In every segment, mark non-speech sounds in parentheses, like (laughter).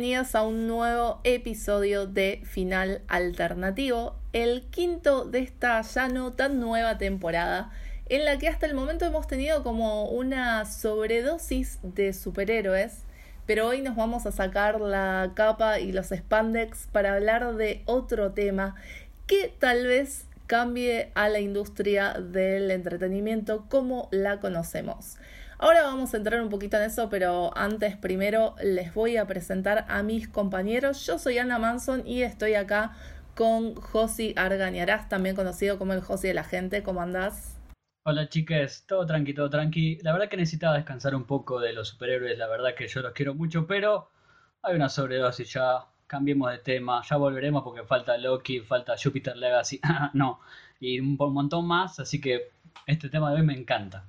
bienvenidos a un nuevo episodio de Final Alternativo, el quinto de esta ya no tan nueva temporada, en la que hasta el momento hemos tenido como una sobredosis de superhéroes, pero hoy nos vamos a sacar la capa y los spandex para hablar de otro tema que tal vez cambie a la industria del entretenimiento como la conocemos. Ahora vamos a entrar un poquito en eso, pero antes primero les voy a presentar a mis compañeros. Yo soy Ana Manson y estoy acá con Josi Argañarás, también conocido como el Josi de la gente. ¿Cómo andás? Hola chicas, todo tranqui, todo tranqui. La verdad que necesitaba descansar un poco de los superhéroes, la verdad que yo los quiero mucho, pero hay una sobredosis ya. Cambiemos de tema, ya volveremos porque falta Loki, falta Jupiter Legacy, (laughs) no, y un montón más, así que este tema de hoy me encanta.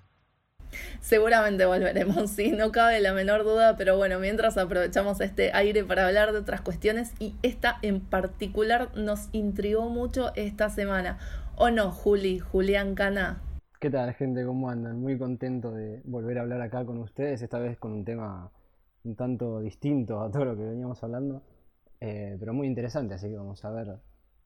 Seguramente volveremos, sí, no cabe la menor duda, pero bueno, mientras aprovechamos este aire para hablar de otras cuestiones y esta en particular nos intrigó mucho esta semana. ¿O no, Juli, Julián Cana? ¿Qué tal, gente? ¿Cómo andan? Muy contento de volver a hablar acá con ustedes, esta vez con un tema un tanto distinto a todo lo que veníamos hablando, eh, pero muy interesante, así que vamos a ver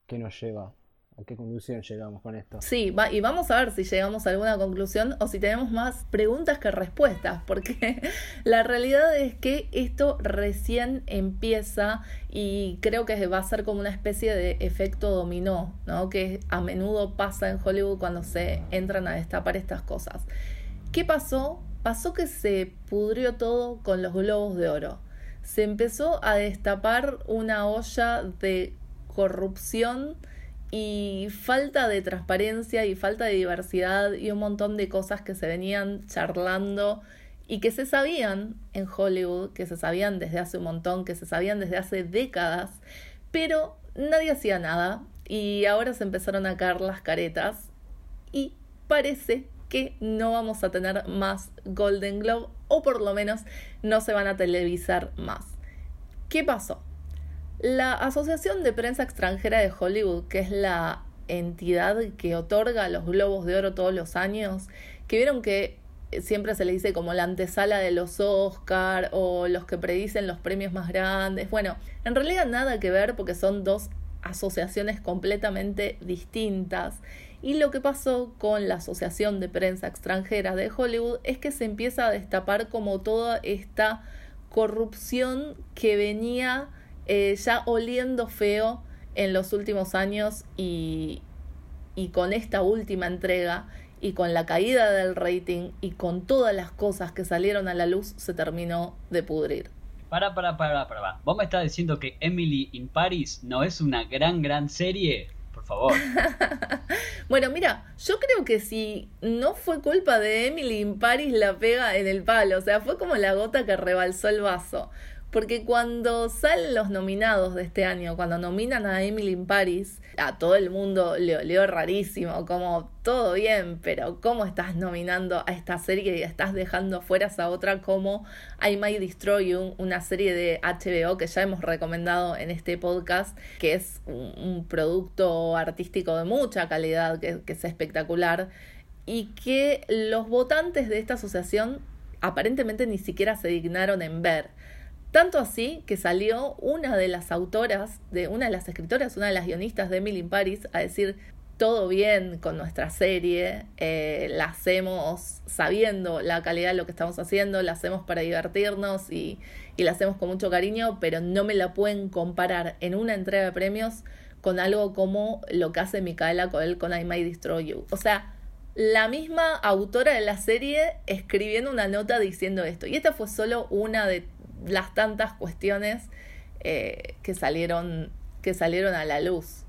qué nos lleva ¿A qué conclusión llegamos con esto? Sí, va, y vamos a ver si llegamos a alguna conclusión o si tenemos más preguntas que respuestas, porque (laughs) la realidad es que esto recién empieza y creo que va a ser como una especie de efecto dominó, ¿no? Que a menudo pasa en Hollywood cuando se entran a destapar estas cosas. ¿Qué pasó? Pasó que se pudrió todo con los globos de oro. Se empezó a destapar una olla de corrupción y falta de transparencia y falta de diversidad y un montón de cosas que se venían charlando y que se sabían en Hollywood, que se sabían desde hace un montón, que se sabían desde hace décadas, pero nadie hacía nada y ahora se empezaron a caer las caretas y parece que no vamos a tener más Golden Globe o por lo menos no se van a televisar más. ¿Qué pasó? La Asociación de Prensa Extranjera de Hollywood, que es la entidad que otorga los globos de oro todos los años, que vieron que siempre se le dice como la antesala de los Oscar o los que predicen los premios más grandes. Bueno, en realidad nada que ver porque son dos asociaciones completamente distintas. Y lo que pasó con la Asociación de Prensa Extranjera de Hollywood es que se empieza a destapar como toda esta corrupción que venía eh, ya oliendo feo en los últimos años y, y con esta última entrega y con la caída del rating y con todas las cosas que salieron a la luz se terminó de pudrir. Para, para, para, para. ¿Vos me estás diciendo que Emily in Paris no es una gran, gran serie? Por favor. (laughs) bueno, mira, yo creo que si no fue culpa de Emily in Paris la pega en el palo, o sea, fue como la gota que rebalsó el vaso. Porque cuando salen los nominados de este año, cuando nominan a Emily in Paris, a todo el mundo le olió rarísimo, como todo bien, pero ¿cómo estás nominando a esta serie y estás dejando fuera a otra como I Might Destroy You, una serie de HBO que ya hemos recomendado en este podcast, que es un, producto artístico de mucha calidad, que, que es espectacular, y que los votantes de esta asociación aparentemente ni siquiera se dignaron en ver. Tanto así que salió una de las autoras, de una de las escritoras, una de las guionistas de Emily in Paris, a decir todo bien con nuestra serie, eh, la hacemos sabiendo la calidad de lo que estamos haciendo, la hacemos para divertirnos y, la hacemos con mucho cariño, pero no me la pueden comparar en una entrega de premios con algo como lo que hace Micaela Coel con I May Destroy You. O sea, la misma autora de la serie escribiendo una nota diciendo esto. Y esta fue solo una de las tantas cuestiones eh, que, salieron, que salieron a la luz.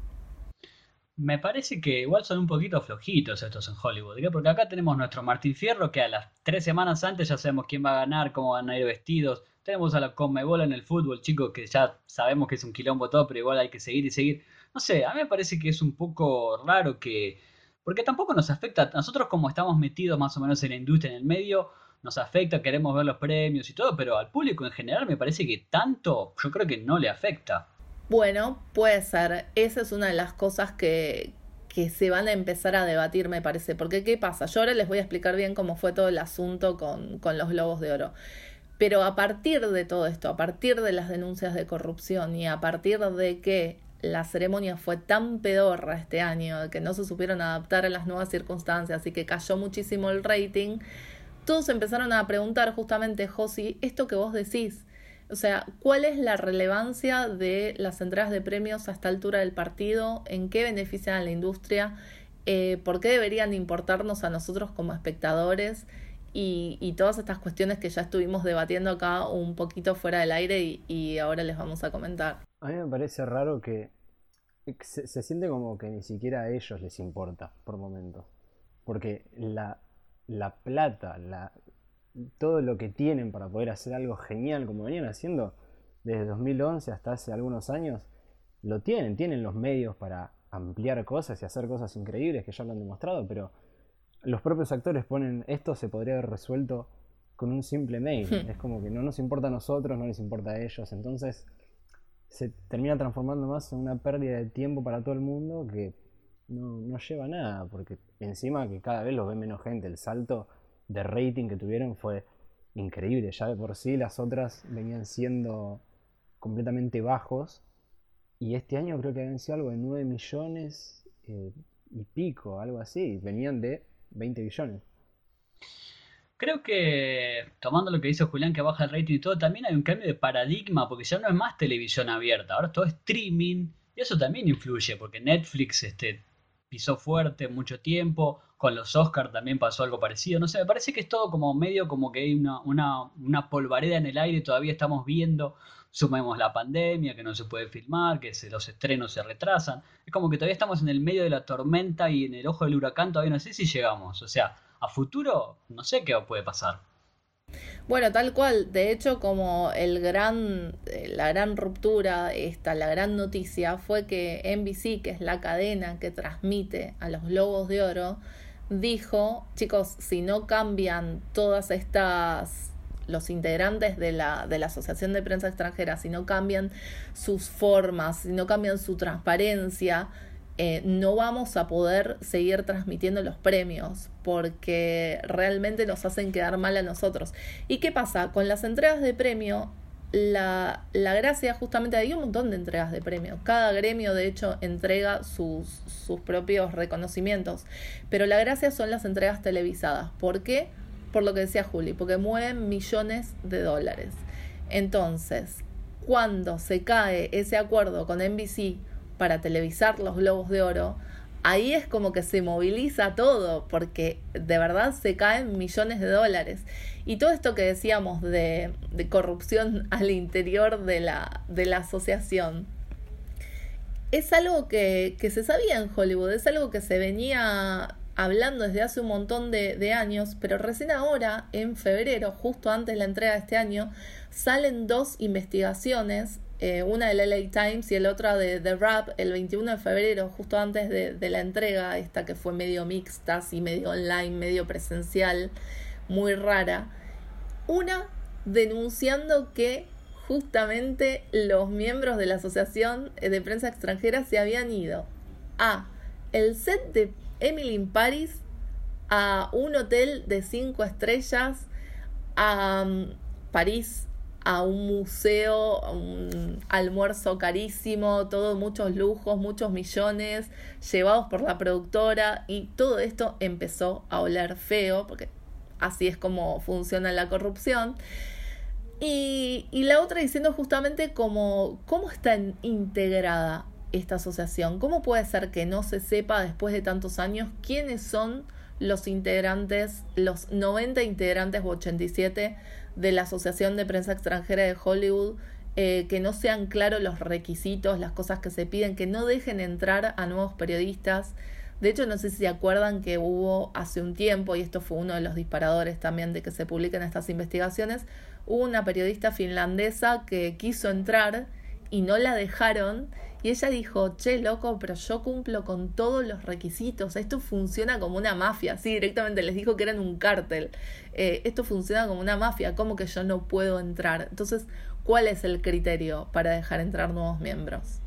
Me parece que igual son un poquito flojitos estos en Hollywood, porque acá tenemos nuestro Martín Fierro que a las tres semanas antes ya sabemos quién va a ganar, cómo van a ir vestidos. Tenemos a la Conmebol en el fútbol, chicos, que ya sabemos que es un quilombo todo, pero igual hay que seguir y seguir. No sé, a mí me parece que es un poco raro que... Porque tampoco nos afecta, nosotros como estamos metidos más o menos en la industria, en el medio, nos afecta, queremos ver los premios y todo, pero al público en general me parece que tanto yo creo que no le afecta. Bueno, puede ser. Esa es una de las cosas que, que se van a empezar a debatir, me parece. Porque, ¿qué pasa? Yo ahora les voy a explicar bien cómo fue todo el asunto con, con los globos de oro. Pero a partir de todo esto, a partir de las denuncias de corrupción y a partir de que la ceremonia fue tan pedorra este año, que no se supieron adaptar a las nuevas circunstancias y que cayó muchísimo el rating, todos empezaron a preguntar justamente, Josi, esto que vos decís, o sea, ¿cuál es la relevancia de las entregas de premios a esta altura del partido? ¿En qué benefician a la industria? Eh, ¿Por qué deberían importarnos a nosotros como espectadores? Y, todas estas cuestiones que ya estuvimos debatiendo acá un poquito fuera del aire y, ahora les vamos a comentar. A mí me parece raro que se, siente como que ni siquiera a ellos les importa por momentos. Porque la, la plata, la, todo lo que tienen para poder hacer algo genial como venían haciendo desde 2011 hasta hace algunos años, lo tienen, tienen los medios para ampliar cosas y hacer cosas increíbles que ya lo han demostrado, pero los propios actores ponen esto se podría haber resuelto con un simple mail. Hmm. Es como que no nos importa a nosotros, no les importa a ellos. Entonces se termina transformando más en una pérdida de tiempo para todo el mundo que no, no lleva nada, porque encima que cada vez lo ve menos gente, el salto de rating que tuvieron fue increíble, ya de por sí las otras venían siendo completamente bajos y este año creo que habían sido algo de 9 millones eh, y pico, algo así, venían de 20 billones. Creo que, tomando lo que dice Julián, que baja el rating y todo, también hay un cambio de paradigma, porque ya no es más televisión abierta, ahora es todo streaming, y eso también influye, porque Netflix este, pisó fuerte mucho tiempo, con los Oscars también pasó algo parecido, no sé, me parece que es todo como medio como que hay una, una, una polvareda en el aire, todavía estamos viendo, sumemos la pandemia, que no se puede filmar, que los estrenos se retrasan, es como que todavía estamos en el medio de la tormenta y en el ojo del huracán todavía no sé si llegamos, o sea, a futuro no sé qué puede pasar. Bueno, tal cual. De hecho, como el gran, eh, la gran ruptura, esta, la gran noticia fue que NBC, que es la cadena que transmite a los Globos de Oro, dijo, chicos, si no cambian todas estas los integrantes de la, de la Asociación de Prensa Extranjera, si no cambian sus formas, si no cambian su transparencia, eh, no vamos a poder seguir transmitiendo los premios porque realmente nos hacen quedar mal a nosotros. ¿Y qué pasa? Con las entregas de premio, la, la gracia justamente hay un montón de entregas de premio. Cada gremio de hecho entrega sus, sus propios reconocimientos. Pero la gracia son las entregas televisadas. ¿Por qué? Por lo que decía Juli, porque mueven millones de dólares. Entonces, cuando se cae ese acuerdo con NBC para televisar los globos de oro, ahí es como que se moviliza todo, porque de verdad se caen millones de dólares. Y todo esto que decíamos de, corrupción (laughs) al interior de la, de la asociación, es algo que, se sabía en Hollywood, es algo que se venía hablando desde hace un montón de, de, años, pero recién ahora, en febrero, justo antes de la entrega de este año, salen dos investigaciones eh, una del LA Times y el otra de The Rap el 21 de febrero, justo antes de, la entrega, esta que fue medio mixta, así medio online, medio presencial, muy rara. Una denunciando que justamente los miembros de la Asociación de Prensa Extranjera se habían ido a el set de Emily in Paris, a un hotel de cinco estrellas, a um, París a un museo, un almuerzo carísimo, todo muchos lujos, muchos millones llevados por la productora y todo esto empezó a oler feo, porque así es como funciona la corrupción. Y, y la otra diciendo justamente cómo está integrada esta asociación, cómo puede ser que no se sepa después de tantos años quiénes son los integrantes, los 90 integrantes o 87 de la Asociación de Prensa Extranjera de Hollywood, eh, que no sean claros los requisitos, las cosas que se piden, que no dejen entrar a nuevos periodistas. De hecho, no sé si se acuerdan que hubo hace un tiempo, y esto fue uno de los disparadores también de que se publiquen estas investigaciones, hubo una periodista finlandesa que quiso entrar y no la dejaron y ella dijo, che, loco, pero yo cumplo con todos los requisitos, esto funciona como una mafia, sí, directamente les dijo que eran un cártel, eh, esto funciona como una mafia, ¿cómo que yo no puedo entrar? Entonces, ¿cuál es el criterio para dejar entrar nuevos miembros?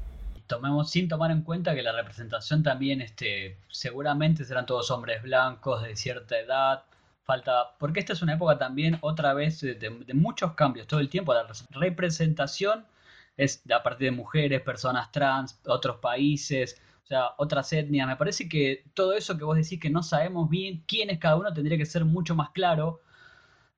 Tomemos sin tomar en cuenta que la representación también, este, seguramente serán todos hombres blancos de cierta edad, falta, porque esta es una época también otra vez de, de muchos cambios, todo el tiempo, la representación es a partir de mujeres, personas trans, otros países, o sea, otras etnias. Me parece que todo eso que vos decís que no sabemos bien quién es cada uno tendría que ser mucho más claro.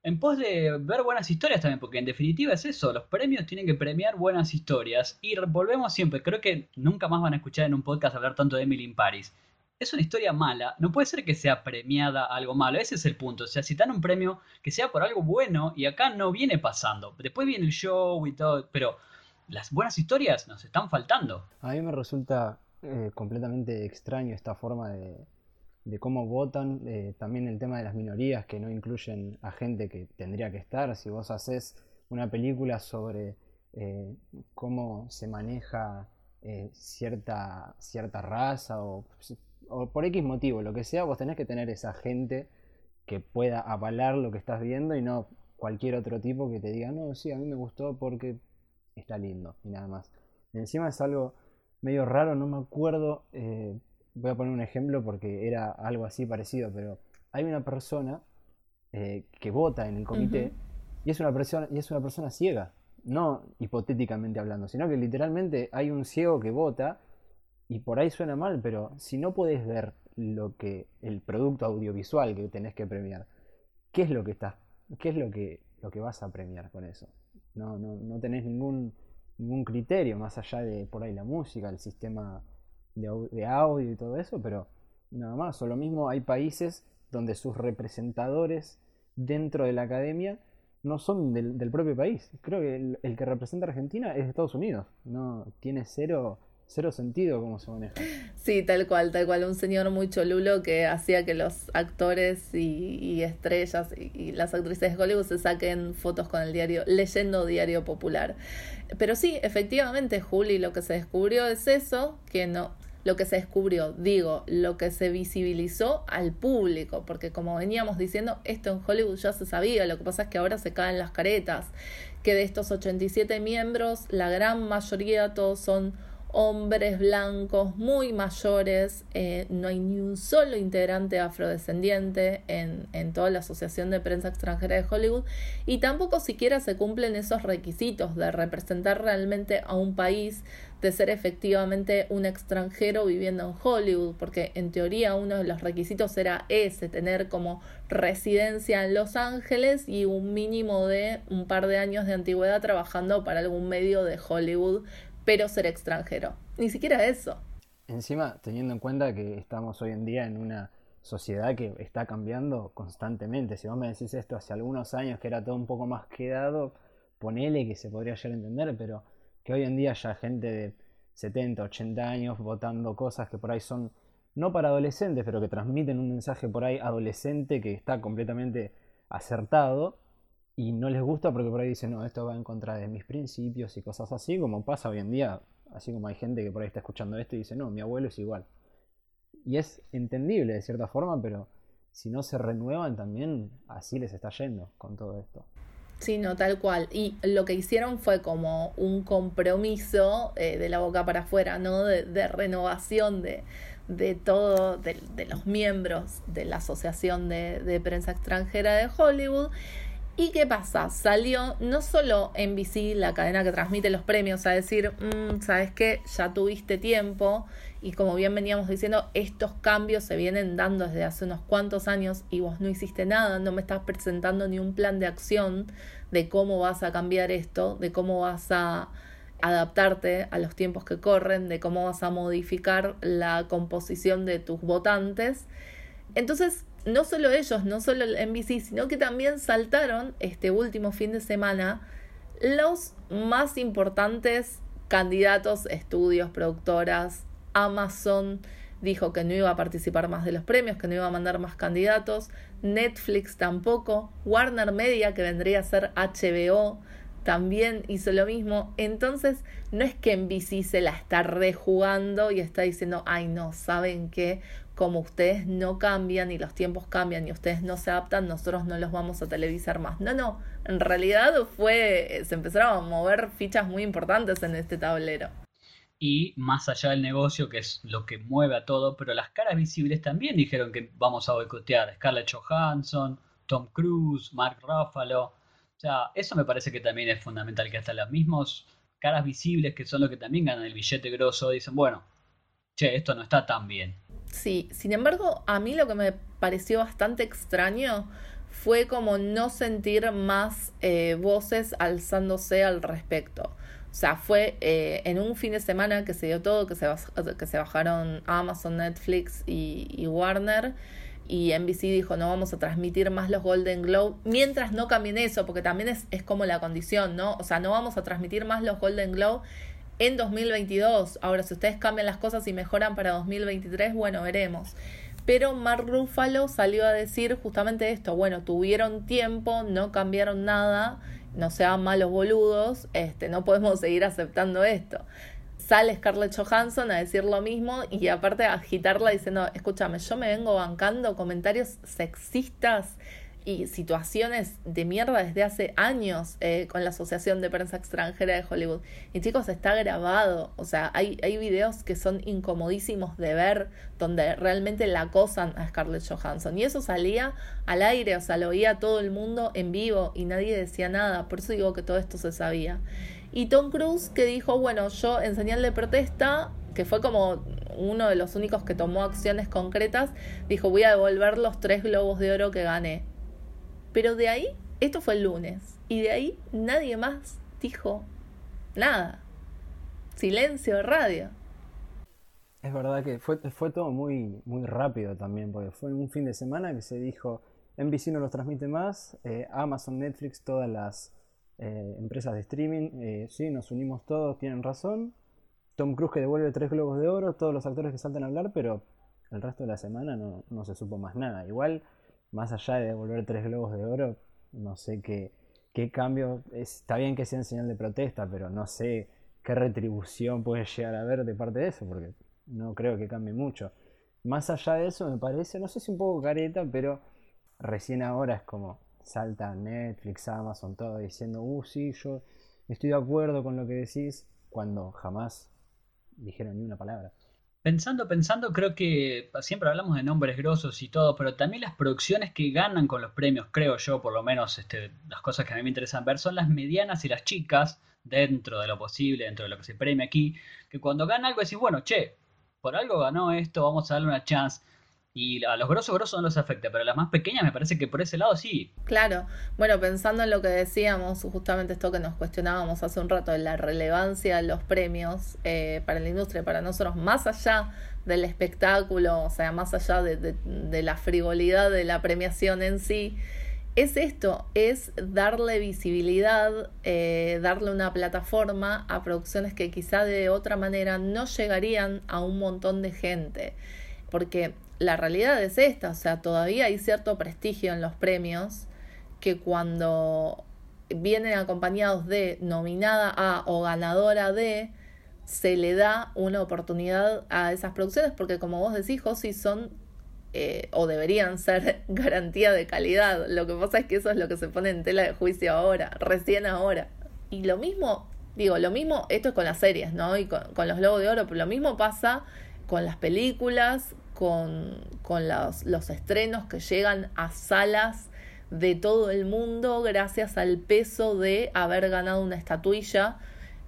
En pos de ver buenas historias también, porque en definitiva es eso, los premios tienen que premiar buenas historias. Y volvemos siempre, creo que nunca más van a escuchar en un podcast hablar tanto de Emily in Paris. Es una historia mala, no puede ser que sea premiada algo malo, ese es el punto. O sea, si dan un premio, que sea por algo bueno, y acá no viene pasando. Después viene el show y todo, pero las buenas historias nos están faltando. A mí me resulta eh, completamente extraño esta forma de, cómo votan, eh, también el tema de las minorías que no incluyen a gente que tendría que estar. Si vos haces una película sobre eh, cómo se maneja cierta, cierta raza o, o, por X motivo, lo que sea, vos tenés que tener esa gente que pueda avalar lo que estás viendo y no cualquier otro tipo que te diga, no, sí, a mí me gustó porque está lindo y nada más. encima es algo medio raro, no me acuerdo, eh, voy a poner un ejemplo porque era algo así parecido, pero hay una persona eh, que vota en el comité y, es una persona, y es una persona ciega, no hipotéticamente hablando, sino que literalmente hay un ciego que vota y por ahí suena mal, pero si no puedes ver lo que el producto audiovisual que tenés que premiar, ¿qué es lo que estás, qué es lo que, lo que vas a premiar con eso? No, no, no tenés ningún, ningún criterio más allá de por ahí la música, el sistema de, audio y todo eso, pero nada más. O lo mismo hay países donde sus representadores dentro de la academia no son del, del propio país. Creo que el, el, que representa a Argentina es de Estados Unidos. No tiene cero cero sentido cómo se maneja. Sí, tal cual, tal cual. Un señor muy cholulo que hacía que los actores y, estrellas y, las actrices de Hollywood se saquen fotos con el diario, leyendo Diario Popular. Pero sí, efectivamente, Juli, lo que se descubrió es eso, que no, lo que se descubrió, digo, lo que se visibilizó al público, porque como veníamos diciendo, esto en Hollywood ya se sabía, lo que pasa es que ahora se caen las caretas, que de estos 87 miembros, la gran mayoría todos son hombres blancos muy mayores, eh, no hay ni un solo integrante afrodescendiente en, en, toda la Asociación de Prensa Extranjera de Hollywood y tampoco siquiera se cumplen esos requisitos de representar realmente a un país, de ser efectivamente un extranjero viviendo en Hollywood, porque en teoría uno de los requisitos era ese, tener como residencia en Los Ángeles y un mínimo de un par de años de antigüedad trabajando para algún medio de Hollywood pero ser extranjero. Ni siquiera eso. Encima, teniendo en cuenta que estamos hoy en día en una sociedad que está cambiando constantemente. Si vos me decís esto hace algunos años que era todo un poco más quedado, ponele que se podría llegar a entender, pero que hoy en día ya gente de 70, 80 años votando cosas que por ahí son no para adolescentes, pero que transmiten un mensaje por ahí adolescente que está completamente acertado, y no les gusta porque por ahí dicen, no, esto va en contra de mis principios y cosas así, como pasa hoy en día, así como hay gente que por ahí está escuchando esto y dice, no, mi abuelo es igual. Y es entendible de cierta forma, pero si no se renuevan también, así les está yendo con todo esto. Sí, no, tal cual. Y lo que hicieron fue como un compromiso eh, de la boca para afuera, ¿no? De, renovación de, de todo, de, los miembros de la Asociación de, de Prensa Extranjera de Hollywood. ¿Y qué pasa? Salió no solo NBC, la cadena que transmite los premios, a decir, mm, ¿sabes qué? Ya tuviste tiempo y como bien veníamos diciendo, estos cambios se vienen dando desde hace unos cuantos años y vos no hiciste nada, no me estás presentando ni un plan de acción de cómo vas a cambiar esto, de cómo vas a adaptarte a los tiempos que corren, de cómo vas a modificar la composición de tus votantes. Entonces, no solo ellos, no solo el NBC, sino que también saltaron este último fin de semana los más importantes candidatos, estudios, productoras. Amazon dijo que no iba a participar más de los premios, que no iba a mandar más candidatos. Netflix tampoco. Warner Media, que vendría a ser HBO, también hizo lo mismo. Entonces, no es que NBC se la está rejugando y está diciendo, ay no, ¿saben qué? Como ustedes no cambian y los tiempos cambian y ustedes no se adaptan, nosotros no los vamos a televisar más. No, no, en realidad fue, se empezaron a mover fichas muy importantes en este tablero. Y más allá del negocio, que es lo que mueve a todo, pero las caras visibles también dijeron que vamos a boicotear. Scarlett Johansson, Tom Cruise, Mark Ruffalo. O sea, eso me parece que también es fundamental, que hasta las mismas caras visibles, que son los que también ganan el billete grosso, dicen, bueno, che, esto no está tan bien. Sí, sin embargo, a mí lo que me pareció bastante extraño fue como no sentir más eh, voces alzándose al respecto. O sea, fue eh, en un fin de semana que se dio todo, que se, que se bajaron Amazon, Netflix y, Warner. Y NBC dijo, no vamos a transmitir más los Golden Globe, mientras no cambien eso, porque también es, es como la condición, ¿no? O sea, no vamos a transmitir más los Golden Globe en 2022. Ahora, si ustedes cambian las cosas y mejoran para 2023, bueno, veremos. Pero Mark Ruffalo salió a decir justamente esto, bueno, tuvieron tiempo, no cambiaron nada, no sean malos boludos, este, no podemos seguir aceptando esto. Sale Scarlett Johansson a decir lo mismo y aparte a agitarla diciendo, escúchame, yo me vengo bancando comentarios sexistas y situaciones de mierda desde hace años eh, con la Asociación de Prensa Extranjera de Hollywood. Y chicos, está grabado. O sea, hay, hay videos que son incomodísimos de ver donde realmente la acosan a Scarlett Johansson. Y eso salía al aire, o sea, lo oía todo el mundo en vivo y nadie decía nada. Por eso digo que todo esto se sabía. Y Tom Cruise que dijo, bueno, yo en señal de protesta que fue como uno de los únicos que tomó acciones concretas, dijo voy a devolver los tres globos de oro que gané. Pero de ahí, esto fue el lunes, y de ahí nadie más dijo nada. Silencio, radio. Es verdad que fue, fue todo muy, muy rápido también, porque fue un fin de semana que se dijo, NBC no los transmite más, eh, Amazon, Netflix, todas las eh, empresas de streaming, eh, sí, nos unimos todos, tienen razón. Tom Cruise que devuelve tres globos de oro, todos los actores que saltan a hablar, pero el resto de la semana no, no se supo más nada. Igual más allá de devolver tres globos de oro, no sé qué, qué cambio. está bien que sea en señal de protesta, pero no sé qué retribución puede llegar a haber de parte de eso, porque no creo que cambie mucho. Más allá de eso, me parece, no sé si un poco careta, pero recién ahora es como salta Netflix, Amazon, todo diciendo, uh, sí, yo estoy de acuerdo con lo que decís, cuando jamás dijeron ni una palabra. Pensando, pensando, creo que siempre hablamos de nombres grosos y todo, pero también las producciones que ganan con los premios, creo yo, por lo menos este, las cosas que a mí me interesan ver, son las medianas y las chicas, dentro de lo posible, dentro de lo que se premia aquí, que cuando gana algo decís, bueno, che, por algo ganó esto, vamos a darle una chance. Y a los grosos grosos no los afecta, pero a las más pequeñas me parece que por ese lado sí. Claro, bueno, pensando en lo que decíamos, justamente esto que nos cuestionábamos hace un rato, la relevancia de los premios eh, para la industria, para nosotros, más allá del espectáculo, o sea, más allá de, la frivolidad de la premiación en sí, es esto, es darle visibilidad, eh, darle una plataforma a producciones que quizá de otra manera no llegarían a un montón de gente. Porque la realidad es esta, o sea, todavía hay cierto prestigio en los premios que cuando vienen acompañados de nominada a o ganadora de, se le da una oportunidad a esas producciones porque como vos decís, Josi, son eh, o deberían ser (laughs) garantía de calidad. Lo que pasa es que eso es lo que se pone en tela de juicio ahora, recién ahora. Y lo mismo, digo, lo mismo, esto es con las series, ¿no? Y con, los Globos de Oro, pero lo mismo pasa con las películas, con, los, estrenos que llegan a salas de todo el mundo gracias al peso de haber ganado una estatuilla,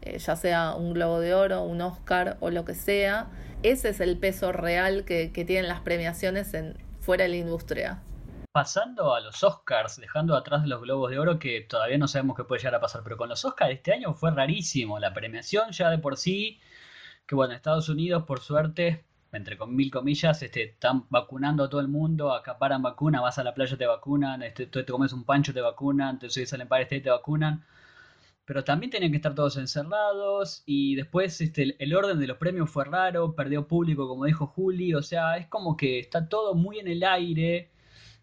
eh, ya sea un Globo de Oro, un Oscar o lo que sea. Ese es el peso real que, tienen las premiaciones en, fuera de la industria. Pasando a los Oscars, dejando atrás los Globos de Oro, que todavía no sabemos qué puede llegar a pasar, pero con los Oscars este año fue rarísimo. La premiación ya de por sí, que bueno, Estados Unidos por suerte entre mil comillas, este, están vacunando a todo el mundo, acaparan vacuna, vas a la playa te vacunan, este, te comes un pancho te vacunan, te subes al Empire State te vacunan. Pero también tenían que estar todos encerrados y después este, el orden de los premios fue raro, perdió público como dijo Juli, o sea, es como que está todo muy en el aire.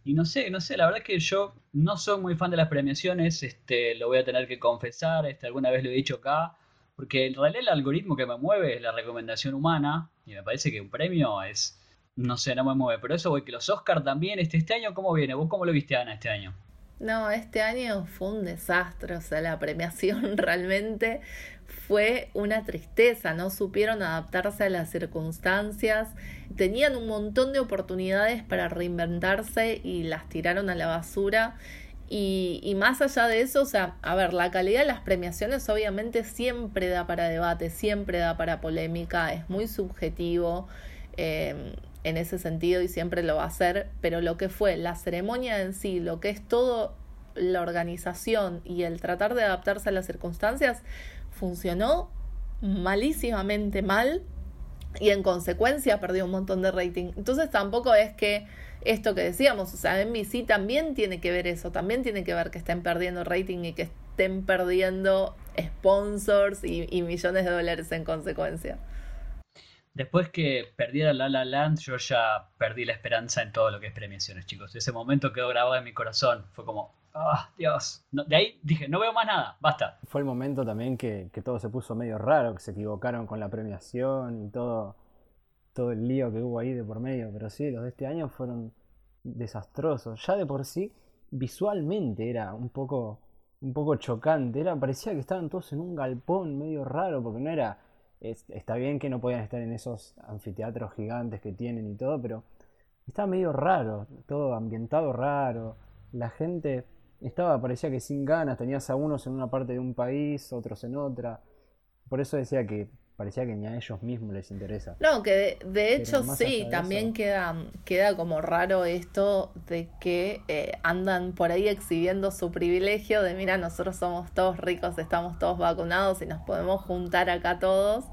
Y no sé, no sé, la verdad que yo no soy muy fan de las premiaciones, este, lo voy a tener que confesar, este, alguna vez lo he dicho acá, porque en realidad el algoritmo que me mueve es la recomendación humana. Y me parece que un premio es. No sé, no me mueve. Pero eso, voy que los Oscars también, este, este año, ¿cómo viene? ¿Vos cómo lo viste, Ana, este año? No, este año fue un desastre, o sea, la premiación (laughs) realmente fue una tristeza, no supieron adaptarse a las circunstancias, tenían un montón de oportunidades para reinventarse y las tiraron a la basura. Y, y, más allá de eso, o sea, a ver, la calidad de las premiaciones obviamente siempre da para debate, siempre da para polémica, es muy subjetivo. Eh, en ese sentido y siempre lo va a hacer, pero lo que fue la ceremonia en sí, lo que es todo la organización y el tratar de adaptarse a las circunstancias, funcionó malísimamente mal y en consecuencia perdió un montón de rating. Entonces tampoco es que esto que decíamos, o sea, NBC también tiene que ver eso, también tiene que ver que estén perdiendo rating y que estén perdiendo sponsors y, y millones de dólares en consecuencia. Después que perdiera La La Land, yo ya perdí la esperanza en todo lo que es premiaciones, chicos. Ese momento quedó grabado en mi corazón. Fue como, ah, Dios. de ahí dije, no veo más nada, basta. Fue el momento también que, todo se puso medio raro, que se equivocaron con la premiación y todo, todo el lío que hubo ahí de por medio. Pero sí, los de este año fueron desastrosos. Ya de por sí, visualmente era un poco, un poco chocante. Era, parecía que estaban todos en un galpón medio raro, porque no era está bien que no podían estar en esos anfiteatros gigantes que tienen y todo, pero estaba medio raro, todo ambientado raro. La gente estaba, parecía que sin ganas, tenías a unos en una parte de un país, otros en otra. Por eso decía que parecía que ni a ellos mismos les interesa. No, que de, hecho sí, también queda, queda como raro esto de que eh, andan por ahí exhibiendo su privilegio de, mira, nosotros somos todos ricos, estamos todos vacunados y nos podemos juntar acá todos.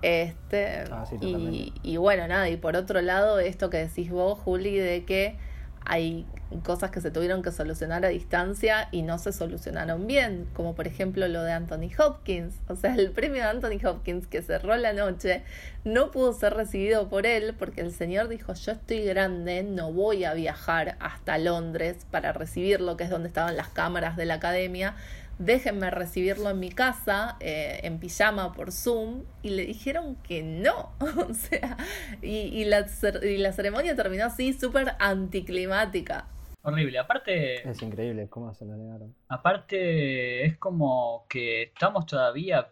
Este, ah, y, y bueno, nada, y por otro lado, esto que decís vos, Juli, de que hay cosas que se tuvieron que solucionar a distancia y no se solucionaron bien, como por ejemplo lo de Anthony Hopkins. O sea, el premio de Anthony Hopkins que cerró la noche no pudo ser recibido por él porque el señor dijo yo estoy grande, no voy a viajar hasta Londres para recibirlo, que es donde estaban las cámaras de la academia déjenme recibirlo en mi casa, eh, en pijama por Zoom, y le dijeron que no. (laughs) o sea, y, la, y la ceremonia terminó así, súper anticlimática. Horrible, aparte... Es increíble cómo se lo negaron. Aparte, es como que estamos todavía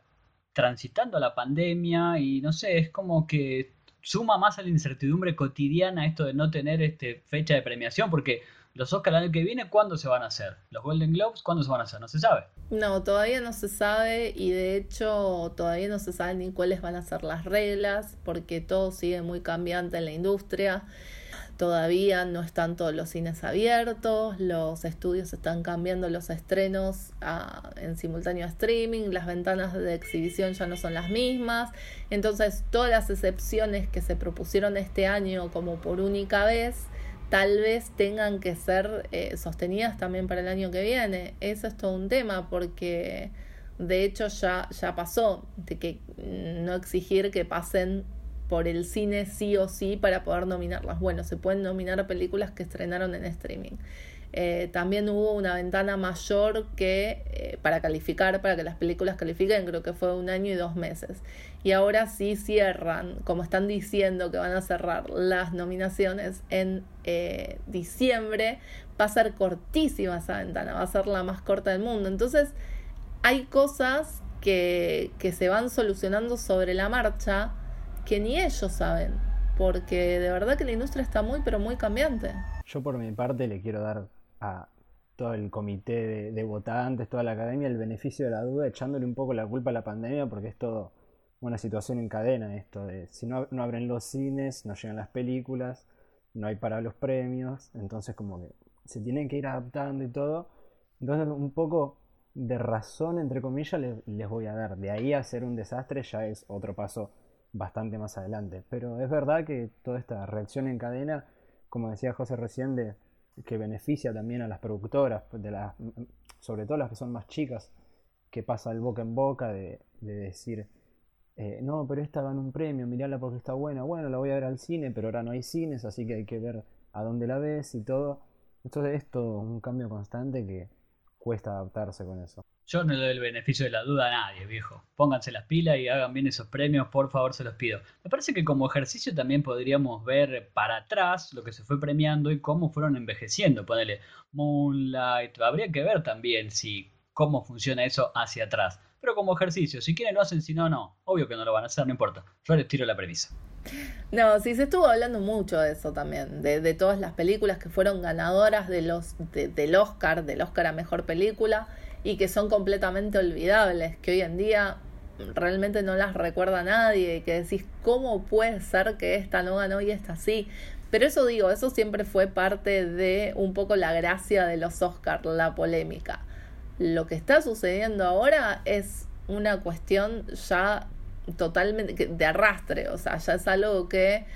transitando la pandemia y no sé, es como que suma más a la incertidumbre cotidiana esto de no tener este fecha de premiación, porque los Oscars el año que viene, ¿cuándo se van a hacer? Los Golden Globes, ¿cuándo se van a hacer? No se sabe. No, todavía no se sabe y de hecho todavía no se sabe ni cuáles van a ser las reglas porque todo sigue muy cambiante en la industria. Todavía no están todos los cines abiertos, los estudios están cambiando los estrenos en simultáneo a streaming, las ventanas de exhibición ya no son las mismas. Entonces, todas las excepciones que se propusieron este año como por única vez, tal vez tengan que ser eh, sostenidas también para el año que viene. Eso es todo un tema porque de hecho ya, ya pasó de que no exigir que pasen por el cine sí o sí para poder nominarlas. Bueno, se pueden nominar películas que estrenaron en streaming. Eh, también hubo una ventana mayor que eh, para calificar, para que las películas califiquen, creo que fue un año y dos meses. Y ahora sí cierran, como están diciendo que van a cerrar las nominaciones en eh, diciembre, va a ser cortísima esa ventana, va a ser la más corta del mundo. Entonces, hay cosas que, que se van solucionando sobre la marcha que ni ellos saben, porque de verdad que la industria está muy, pero muy cambiante. Yo por mi parte le quiero dar a todo el comité de, votantes, toda la academia, el beneficio de la duda, echándole un poco la culpa a la pandemia, porque es todo una situación en cadena esto de si no, no abren los cines, no llegan las películas, no hay para los premios, entonces como que se tienen que ir adaptando y todo. Entonces un poco de razón, entre comillas, les, les voy a dar. De ahí a hacer un desastre ya es otro paso bastante más adelante. Pero es verdad que toda esta reacción en cadena, como decía José recién, de que beneficia también a las productoras, de las, sobre todo las que son más chicas, que pasa el boca en boca de, decir, eh, no, pero esta gana un premio, mirala porque está buena, bueno, la voy a ver al cine, pero ahora no hay cines, así que hay que ver a dónde la ves y todo. Entonces es todo un cambio constante que cuesta adaptarse con eso. Yo no le doy el beneficio de la duda a nadie, viejo. Pónganse las pilas y hagan bien esos premios, por favor, se los pido. Me parece que como ejercicio también podríamos ver para atrás lo que se fue premiando y cómo fueron envejeciendo. Ponele Moonlight. Habría que ver también si cómo funciona eso hacia atrás. Pero como ejercicio, si quieren lo hacen, si no, no. Obvio que no lo van a hacer, no importa. Yo les tiro la premisa. No, sí, se estuvo hablando mucho de eso también, de, todas las películas que fueron ganadoras de los, del Oscar, del Oscar a Mejor Película y que son completamente olvidables, que hoy en día realmente no las recuerda nadie, y que decís, ¿cómo puede ser que esta no ganó y esta sí? Pero eso digo, eso siempre fue parte de un poco la gracia de los Oscars, la polémica. Lo que está sucediendo ahora es una cuestión ya totalmente de arrastre, o sea, ya es algo que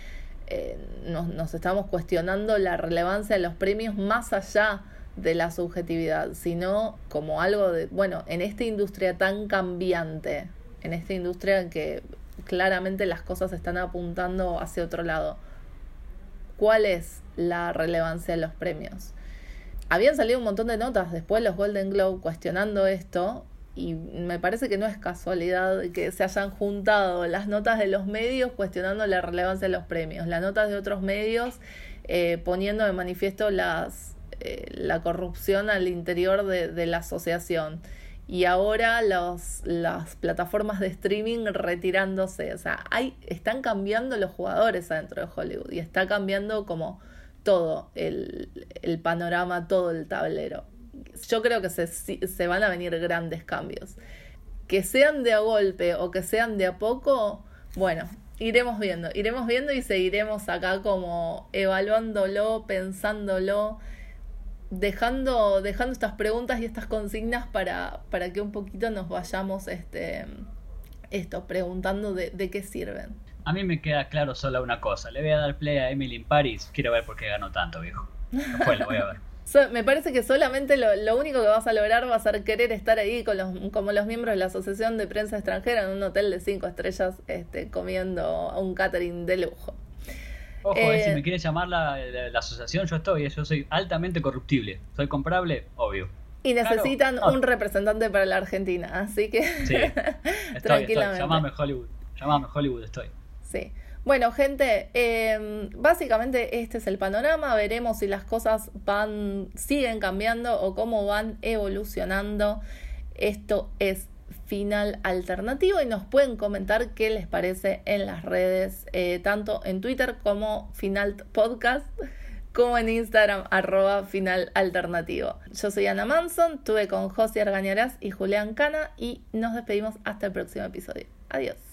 eh, nos, nos estamos cuestionando la relevancia de los premios más allá de la subjetividad, sino como algo de, bueno, en esta industria tan cambiante, en esta industria en que claramente las cosas están apuntando hacia otro lado, ¿cuál es la relevancia de los premios? Habían salido un montón de notas después los Golden Globe cuestionando esto y me parece que no es casualidad que se hayan juntado las notas de los medios cuestionando la relevancia de los premios, las notas de otros medios eh, poniendo de manifiesto las eh, la corrupción al interior de, la asociación. Y ahora las plataformas de streaming retirándose. O sea, están cambiando los jugadores adentro de Hollywood y está cambiando como todo el, el panorama, todo el tablero. Yo creo que se, se van a venir grandes cambios. Que sean de a golpe o que sean de a poco, bueno, iremos viendo, iremos viendo y seguiremos acá como evaluándolo, pensándolo dejando, dejando estas preguntas y estas consignas para, para que un poquito nos vayamos este, esto, preguntando de, de, qué sirven. A mí me queda claro solo una cosa. Le voy a dar play a Emily in Paris. Quiero ver por qué ganó tanto, viejo. Después lo voy a ver. (laughs) me parece que solamente lo, lo, único que vas a lograr va a ser querer estar ahí con los, como los miembros de la Asociación de Prensa Extranjera en un hotel de cinco estrellas este, comiendo un catering de lujo. Ojo, eh, si me quiere llamar la, asociación, yo estoy. Eh, yo soy altamente corruptible. ¿Soy comprable? Obvio. Y necesitan un representante para la Argentina, así que sí, (laughs) tranquilamente. Llamame Hollywood. Llamame Hollywood, estoy. Sí. Bueno, gente, em, básicamente este es el panorama. Veremos si las cosas van, siguen cambiando o cómo van evolucionando. Esto es final alternativo y nos pueden comentar qué les parece en las redes, eh, tanto en Twitter como Final Podcast, como en Instagram, arroba final alternativo. Yo soy Ana Manson, tuve con José Argañarás y Julián Cana y nos despedimos hasta el próximo episodio. Adiós.